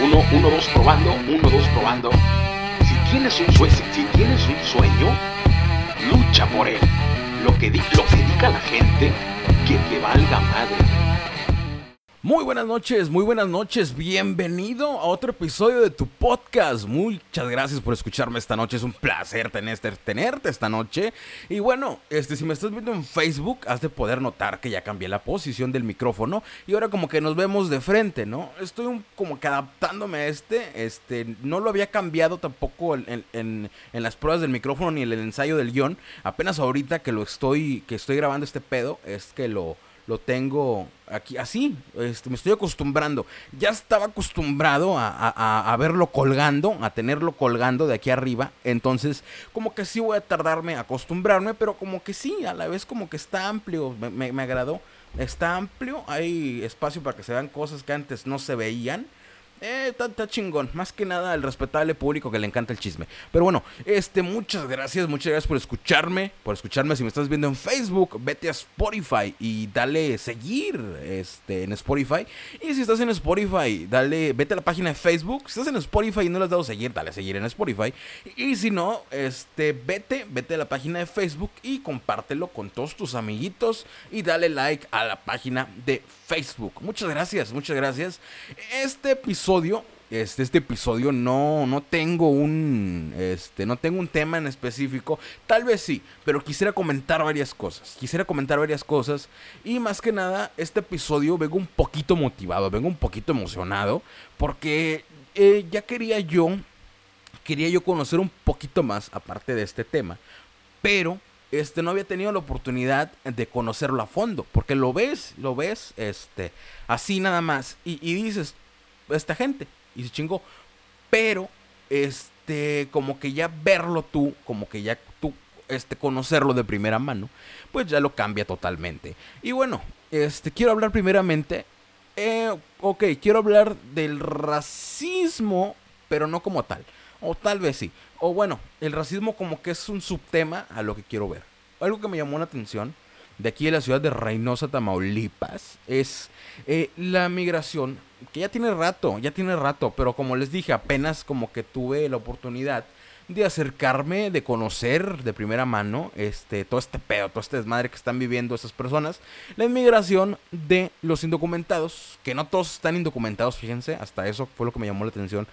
Uno, uno, dos, probando, uno, dos, probando. Si tienes un sueño, lucha por él. Lo que, lo que diga la gente, que te valga madre. Muy buenas noches, muy buenas noches. Bienvenido a otro episodio de tu podcast. Muchas gracias por escucharme esta noche. Es un placer tenerte, esta noche. Y bueno, este, si me estás viendo en Facebook, has de poder notar que ya cambié la posición del micrófono y ahora como que nos vemos de frente, ¿no? Estoy como que adaptándome a este. Este, no lo había cambiado tampoco en, en, en las pruebas del micrófono ni en el ensayo del guion. Apenas ahorita que lo estoy, que estoy grabando este pedo, es que lo lo tengo aquí así, este, me estoy acostumbrando. Ya estaba acostumbrado a, verlo colgando, a tenerlo colgando de aquí arriba. Entonces, como que sí voy a tardarme a acostumbrarme, pero como que sí, a la vez como que está amplio, me, me agradó. Está amplio, hay espacio para que se vean cosas que antes no se veían. Eh, está, chingón. Más que nada el respetable público que le encanta el chisme. Pero bueno, este, muchas gracias, muchas gracias por escucharme. Por escucharme. Si me estás viendo en Facebook, vete a Spotify y dale seguir este, en Spotify. Y si estás en Spotify, dale, vete a la página de Facebook. Si estás en Spotify y no le has dado seguir, dale seguir en Spotify. Y si no, este, vete, vete a la página de Facebook y compártelo con todos tus amiguitos. Y dale like a la página de Facebook. Muchas gracias, muchas gracias. Este episodio este, este episodio no, no tengo un, este, no tengo un tema en específico, tal vez sí, pero quisiera comentar varias cosas, quisiera comentar varias cosas y más que nada este episodio vengo un poquito motivado, vengo un poquito emocionado porque eh, ya quería yo, quería yo conocer un poquito más aparte de este tema, pero este, no había tenido la oportunidad de conocerlo a fondo, porque lo ves, lo ves, este, así nada más, y dices, esta gente y se chingó. Pero, este, como que ya verlo tú, como que ya tú, este, conocerlo de primera mano, pues ya lo cambia totalmente. Y bueno, este, quiero hablar primeramente, eh, ok, quiero hablar del racismo, pero no como tal. O tal vez sí. O bueno, el racismo como que es un subtema a lo que quiero ver. Algo que me llamó la atención de aquí de la ciudad de Reynosa, Tamaulipas, es eh, la migración, que ya tiene rato, ya tiene rato, pero como les dije, apenas como que tuve la oportunidad de acercarme, de conocer de primera mano este, todo este pedo, todo este desmadre que están viviendo esas personas, la inmigración de los indocumentados, que no todos están indocumentados, fíjense, hasta eso fue lo que me llamó la atención.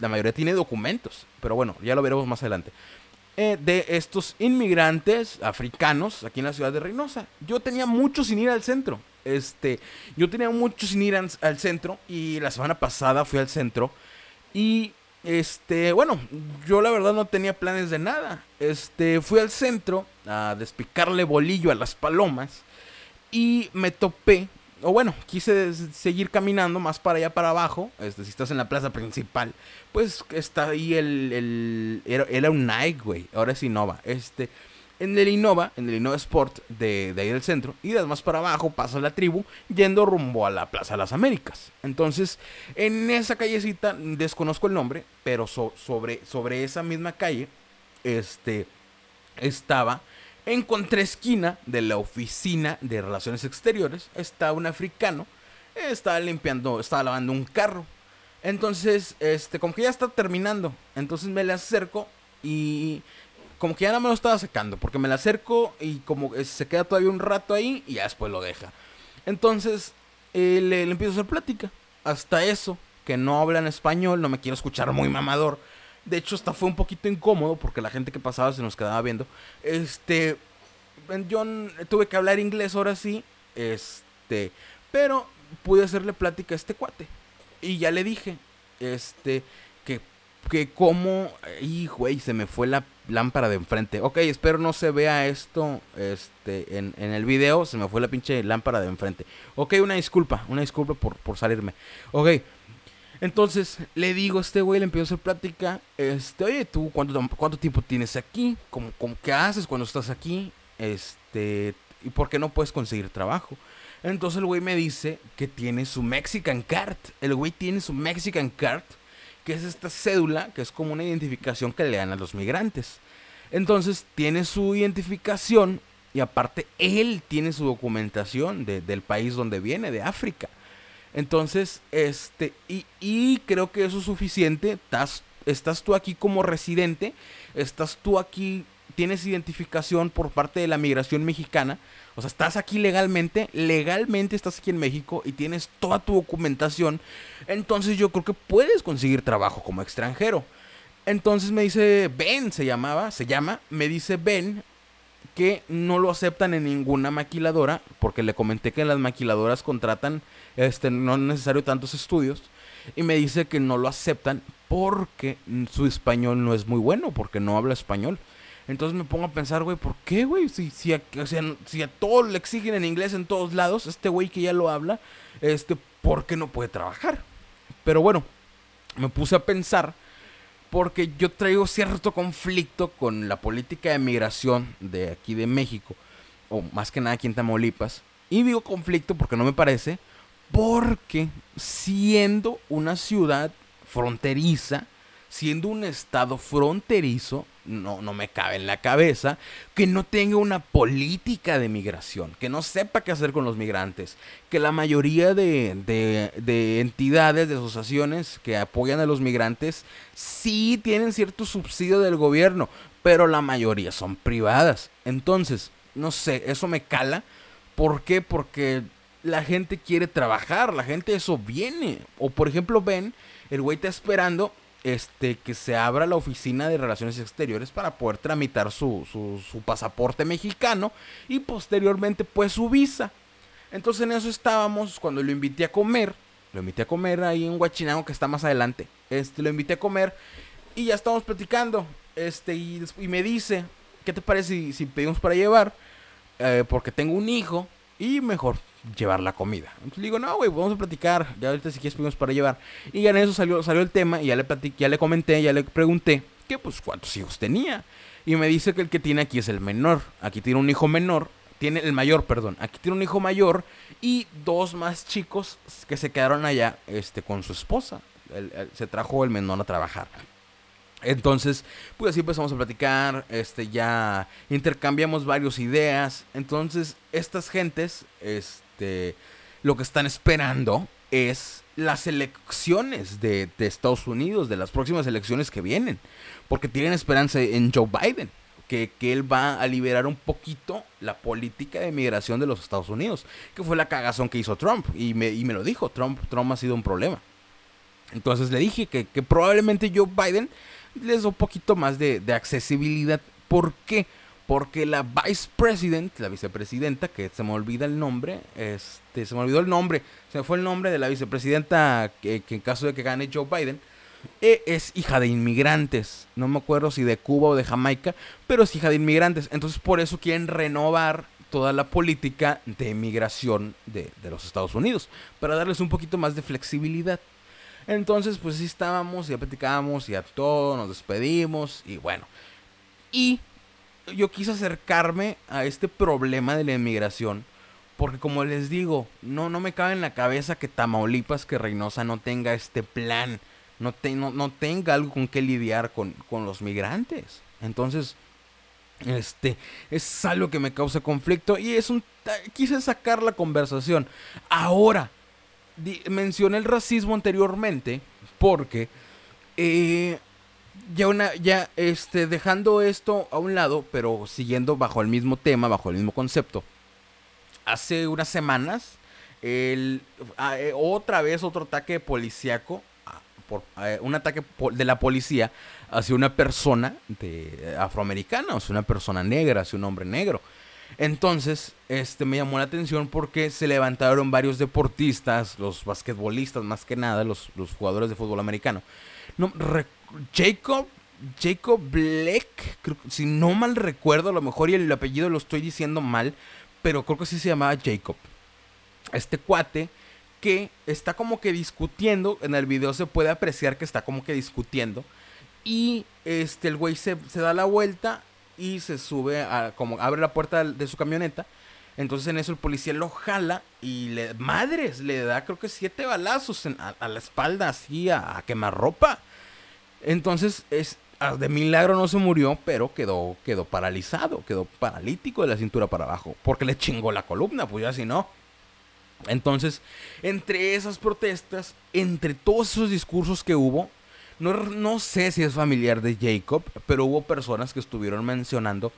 La mayoría tiene documentos, pero bueno, ya lo veremos más adelante. Eh, de estos inmigrantes africanos aquí en la ciudad de Reynosa. Yo tenía mucho sin ir al centro. Este, yo tenía mucho sin ir al centro y la semana pasada fui al centro y este, bueno, yo la verdad no tenía planes de nada. Este, fui al centro a despicarle bolillo a las palomas y me topé o bueno, quise seguir caminando más para allá para abajo. Este, si estás en la plaza principal, pues está ahí el. era, un Nike, güey. Ahora es Innova. Este. En el Innova, en el Innova Sport de, ahí del centro, y das más para abajo, pasa la tribu, yendo rumbo a la Plaza de las Américas. Entonces, en esa callecita, desconozco el nombre, pero sobre, sobre esa misma calle, este, estaba en contraesquina de la oficina de relaciones exteriores está un africano, estaba limpiando, estaba lavando un carro. Entonces, este, como que ya está terminando. Entonces me le acerco y como que ya no me lo estaba secando, porque me le acerco y como se queda todavía un rato ahí y ya después lo deja. Entonces, eh, le, le empiezo a hacer plática. Hasta eso, que no habla en español, no me quiero escuchar muy mamador. De hecho, hasta fue un poquito incómodo porque la gente que pasaba se nos quedaba viendo. Este, yo tuve que hablar inglés ahora sí, este, pero pude hacerle plática a este cuate. Y ya le dije, este, que, como, y güey, se me fue la lámpara de enfrente. Ok, espero no se vea esto, este, en, en el video, se me fue la pinche lámpara de enfrente. Ok, una disculpa, una disculpa por, por salirme. Ok. Entonces le digo a este güey, le empiezo a hacer plática. Este, oye, ¿tú cuánto, cuánto tiempo tienes aquí? ¿Cómo, qué haces cuando estás aquí? Este, ¿y por qué no puedes conseguir trabajo? Entonces el güey me dice que tiene su Mexican Card. El güey tiene su Mexican Card, que es esta cédula, que es como una identificación que le dan a los migrantes. Entonces tiene su identificación y aparte él tiene su documentación del país donde viene, de África. Entonces, este, y, y creo que eso es suficiente. Estás, estás tú aquí como residente, estás tú aquí, tienes identificación por parte de la migración mexicana. O sea, estás aquí legalmente, legalmente estás aquí en México y tienes toda tu documentación. Entonces yo creo que puedes conseguir trabajo como extranjero. Entonces me dice Ben, se llamaba, se llama, me dice Ben que no lo aceptan en ninguna maquiladora, porque le comenté que las maquiladoras contratan, este, no es necesario tantos estudios, y me dice que no lo aceptan porque su español no es muy bueno, porque no habla español. Entonces me pongo a pensar, güey, ¿por qué, güey? Si, si, a, si a todos le exigen en inglés en todos lados, este güey que ya lo habla, este, ¿por qué no puede trabajar? Pero bueno, me puse a pensar porque yo traigo cierto conflicto con la política de migración de aquí de México, o más que nada aquí en Tamaulipas. Y digo conflicto porque no me parece, porque siendo una ciudad fronteriza, siendo un estado fronterizo, no, no me cabe en la cabeza que no tenga una política de migración, que no sepa qué hacer con los migrantes, que la mayoría de, de, entidades, de asociaciones que apoyan a los migrantes, sí tienen cierto subsidio del gobierno, pero la mayoría son privadas. Entonces, no sé, eso me cala. ¿Por qué? Porque la gente quiere trabajar, la gente eso viene. O por ejemplo, ven, el güey está esperando este, que se abra la oficina de relaciones exteriores para poder tramitar su, su, pasaporte mexicano y posteriormente pues su visa. Entonces en eso estábamos cuando lo invité a comer. Lo invité a comer ahí en Huachinango que está más adelante. Este, lo invité a comer y ya estamos platicando. Este, y, me dice, ¿qué te parece si, pedimos para llevar? Eh, porque tengo un hijo y mejor llevar la comida. Entonces le digo, no, güey, vamos a platicar. Ya ahorita si quieres pedimos para llevar. Y ya en eso salió, salió el tema y ya le platiqué, ya le comenté, ya le pregunté que pues cuántos hijos tenía. Y me dice que el que tiene aquí es el menor. Aquí tiene un hijo menor. Tiene el mayor, perdón. Aquí tiene un hijo mayor y dos más chicos que se quedaron allá este, con su esposa. se trajo el menor a trabajar. Entonces, pues así empezamos a platicar, este, ya intercambiamos varias ideas. Entonces, estas gentes, este, lo que están esperando es las elecciones de, Estados Unidos, de las próximas elecciones que vienen. Porque tienen esperanza en Joe Biden, que, que, él va a liberar un poquito la política de migración de los Estados Unidos, que fue la cagazón que hizo Trump. Y me, y me lo dijo, Trump, Trump ha sido un problema. Entonces le dije que, que probablemente Joe Biden les da un poquito más de, accesibilidad. ¿Por qué? La vice president, la vicepresidenta, que se me olvida el nombre, este, se me olvidó el nombre, se me fue el nombre de la vicepresidenta que, en caso de que gane Joe Biden, e, es hija de inmigrantes. No me acuerdo si de Cuba o de Jamaica, pero es hija de inmigrantes. Entonces por eso quieren renovar toda la política de inmigración de, de los Estados Unidos, para darles un poquito más de flexibilidad. Entonces, pues sí estábamos, ya platicábamos, y a todo, nos despedimos, y bueno. Y yo quise acercarme a este problema de la inmigración, porque como les digo, no, no me cabe en la cabeza que Tamaulipas, que Reynosa no tenga este plan, no, no, tenga algo con que lidiar con, con los migrantes. Entonces, este, es algo que me causa conflicto y es un... Quise sacar la conversación. Ahora, mencioné el racismo anteriormente porque eh, ya una ya este dejando esto a un lado, pero siguiendo bajo el mismo tema, bajo el mismo concepto. Hace unas semanas el, ah, eh, otra vez otro ataque policíaco ah, por, eh, un ataque de la policía hacia una persona de afroamericana, o sea, una persona negra, hacia un hombre negro. Entonces, este me llamó la atención porque se levantaron varios deportistas, los basquetbolistas más que nada, los, jugadores de fútbol americano. No, Jacob, Jacob Black, si no mal recuerdo, a lo mejor y el apellido lo estoy diciendo mal, pero creo que sí se llamaba Jacob. Este cuate que está como que discutiendo, en el video se puede apreciar que está como que discutiendo. Y este, el güey se, da la vuelta y se sube a, como abre la puerta de su camioneta. Entonces en eso el policía lo jala y le, madres, le da creo que siete balazos a, la espalda así a, quemar ropa Entonces es, de milagro no se murió, pero quedó, quedó paralizado, quedó paralítico de la cintura para abajo, porque le chingó la columna, pues ya si no. Entonces, entre esas protestas, entre todos esos discursos que hubo, no, no sé si es familiar de Jacob, pero hubo personas que estuvieron mencionando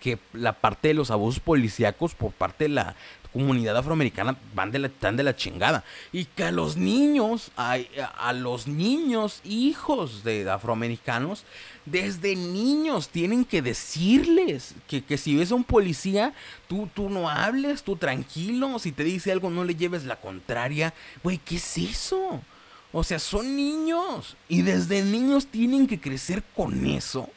que la parte de los abusos policíacos por parte de la comunidad afroamericana van de la, están de la chingada. Y que a los niños, a, a, los niños hijos de afroamericanos, desde niños tienen que decirles que, que, si ves a un policía, tú, tú no hables, tú tranquilo, si te dice algo no le lleves la contraria. Güey, ¿qué es eso? O sea, son niños y desde niños tienen que crecer con eso.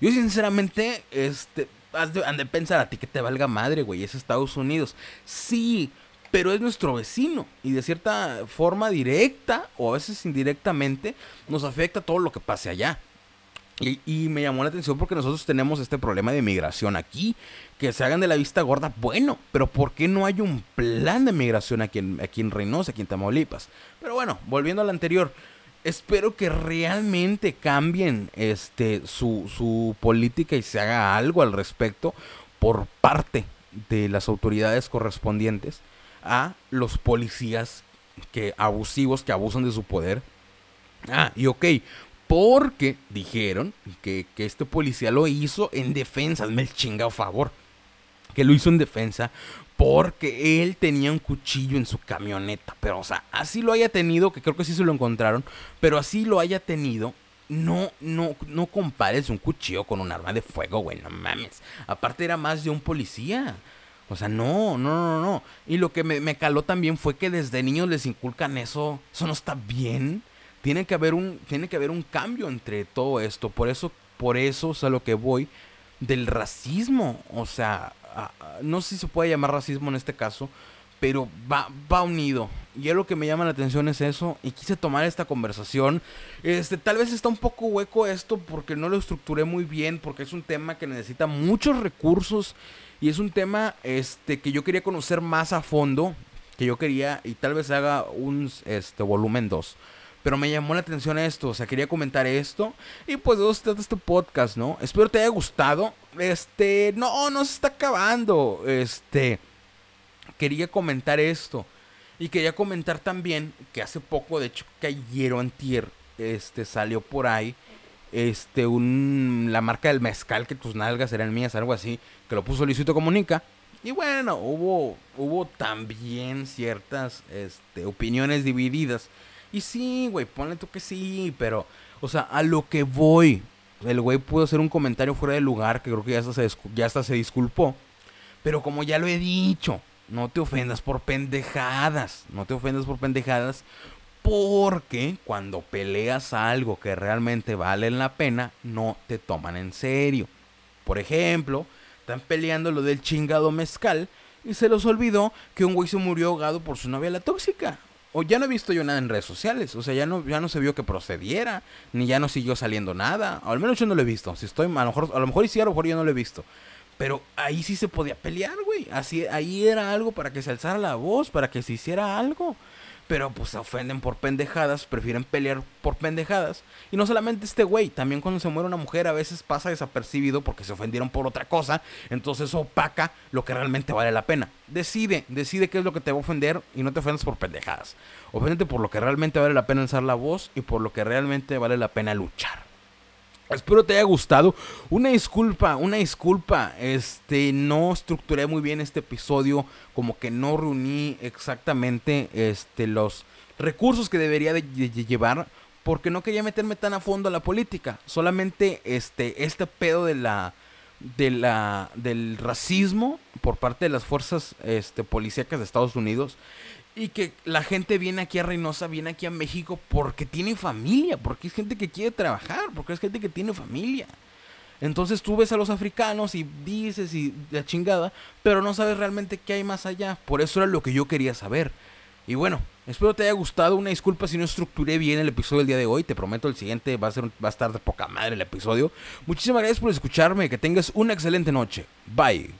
Yo sinceramente, este, han de pensar a ti que te valga madre, güey, es Estados Unidos. Sí, pero es nuestro vecino y de cierta forma directa o a veces indirectamente nos afecta todo lo que pase allá. Y, me llamó la atención porque nosotros tenemos este problema de migración aquí, que se hagan de la vista gorda, bueno, pero ¿por qué no hay un plan de migración aquí en, aquí en Reynosa, aquí en Tamaulipas? Pero bueno, volviendo al anterior, espero que realmente cambien este su, su política y se haga algo al respecto por parte de las autoridades correspondientes a los policías que abusivos que abusan de su poder. Ah, y ok, porque dijeron que, que este policía lo hizo en defensa, hazme el chingado favor, que lo hizo en defensa porque él tenía un cuchillo en su camioneta. Pero, o sea, así lo haya tenido, que creo que sí se lo encontraron, pero así lo haya tenido, no, no, no compares un cuchillo con un arma de fuego, güey, no mames. Aparte era más de un policía. O sea, no, no, no, no. Y lo que me, me caló también fue que desde niños les inculcan eso. Eso no está bien. Tiene que haber un, tiene que haber un cambio entre todo esto. Por eso, por eso es a lo que voy del racismo. O sea, no sé si se puede llamar racismo en este caso, pero va, unido. Y es lo que me llama la atención es eso. Y quise tomar esta conversación. Este, tal vez está un poco hueco esto porque no lo estructuré muy bien. Porque es un tema que necesita muchos recursos. Y es un tema este, que yo quería conocer más a fondo. Que yo quería. Y tal vez haga un este, volumen 2. Pero me llamó la atención esto, o sea, quería comentar esto. Y pues de eso este podcast, ¿no? Espero te haya gustado. Este, no, no se está acabando. Este, quería comentar esto. Y quería comentar también que hace poco, de hecho, que ayer antier, este, salió por ahí, este, un, la marca del mezcal, que tus nalgas eran mías, algo así, que lo puso Luisito Comunica. Y bueno, hubo, hubo también ciertas, este, opiniones divididas y sí, güey, ponle tú que sí, pero, o sea, a lo que voy. El güey pudo hacer un comentario fuera de lugar, que creo que ya hasta, se, disculpó. Pero como ya lo he dicho, no te ofendas por pendejadas. No te ofendas por pendejadas. Porque cuando peleas algo que realmente vale la pena, no te toman en serio. Por ejemplo, están peleando lo del chingado mezcal y se los olvidó que un güey se murió ahogado por su novia la tóxica o ya no he visto yo nada en redes sociales, o sea, ya no, ya no se vio que procediera, ni ya no siguió saliendo nada, o al menos yo no lo he visto, si estoy, a lo mejor, a lo mejor sí, a lo mejor yo no lo he visto, pero ahí sí se podía pelear, güey, así, ahí era algo para que se alzara la voz, para que se hiciera algo, pero pues se ofenden por pendejadas, prefieren pelear por pendejadas. Y no solamente este güey, también cuando se muere una mujer a veces pasa desapercibido porque se ofendieron por otra cosa, entonces opaca lo que realmente vale la pena. Decide, decide qué es lo que te va a ofender y no te ofendas por pendejadas. Oféndete por lo que realmente vale la pena alzar la voz y por lo que realmente vale la pena luchar. Espero te haya gustado. Una disculpa, una disculpa. Este, no estructuré muy bien este episodio, como que no reuní exactamente este los recursos que debería de, llevar porque no quería meterme tan a fondo a la política. Solamente este este pedo de la de la del racismo por parte de las fuerzas este policíacas de Estados Unidos y que la gente viene aquí a Reynosa, viene aquí a México porque tiene familia, porque es gente que quiere trabajar, porque es gente que tiene familia. Entonces tú ves a los africanos y dices y la chingada, pero no sabes realmente qué hay más allá. Por eso era lo que yo quería saber. Y bueno, espero te haya gustado. Una disculpa si no estructuré bien el episodio del día de hoy. Te prometo el siguiente va a, ser, va a estar de poca madre el episodio. Muchísimas gracias por escucharme. Que tengas una excelente noche. Bye.